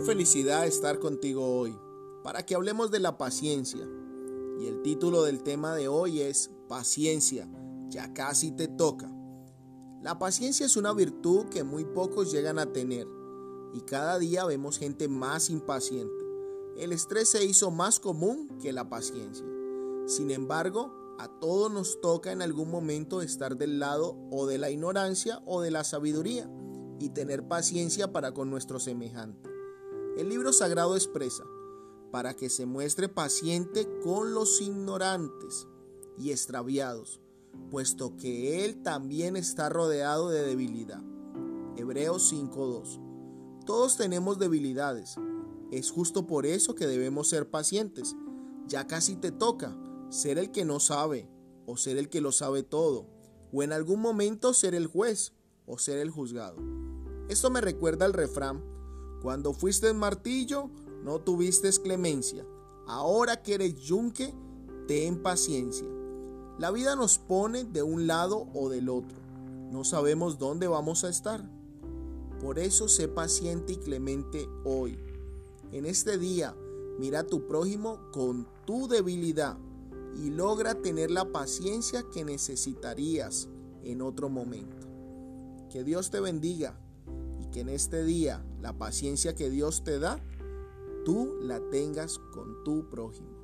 felicidad estar contigo hoy para que hablemos de la paciencia. Y el título del tema de hoy es Paciencia, ya casi te toca. La paciencia es una virtud que muy pocos llegan a tener y cada día vemos gente más impaciente. El estrés se hizo más común que la paciencia. Sin embargo, a todos nos toca en algún momento estar del lado o de la ignorancia o de la sabiduría y tener paciencia para con nuestro semejante. El libro sagrado expresa, para que se muestre paciente con los ignorantes y extraviados, puesto que él también está rodeado de debilidad. Hebreos 5.2. Todos tenemos debilidades. Es justo por eso que debemos ser pacientes. Ya casi te toca ser el que no sabe, o ser el que lo sabe todo, o en algún momento ser el juez, o ser el juzgado. Esto me recuerda al refrán, cuando fuiste martillo, no tuviste clemencia. Ahora que eres yunque, ten paciencia. La vida nos pone de un lado o del otro. No sabemos dónde vamos a estar. Por eso sé paciente y clemente hoy. En este día, mira a tu prójimo con tu debilidad y logra tener la paciencia que necesitarías en otro momento. Que Dios te bendiga que en este día la paciencia que Dios te da, tú la tengas con tu prójimo.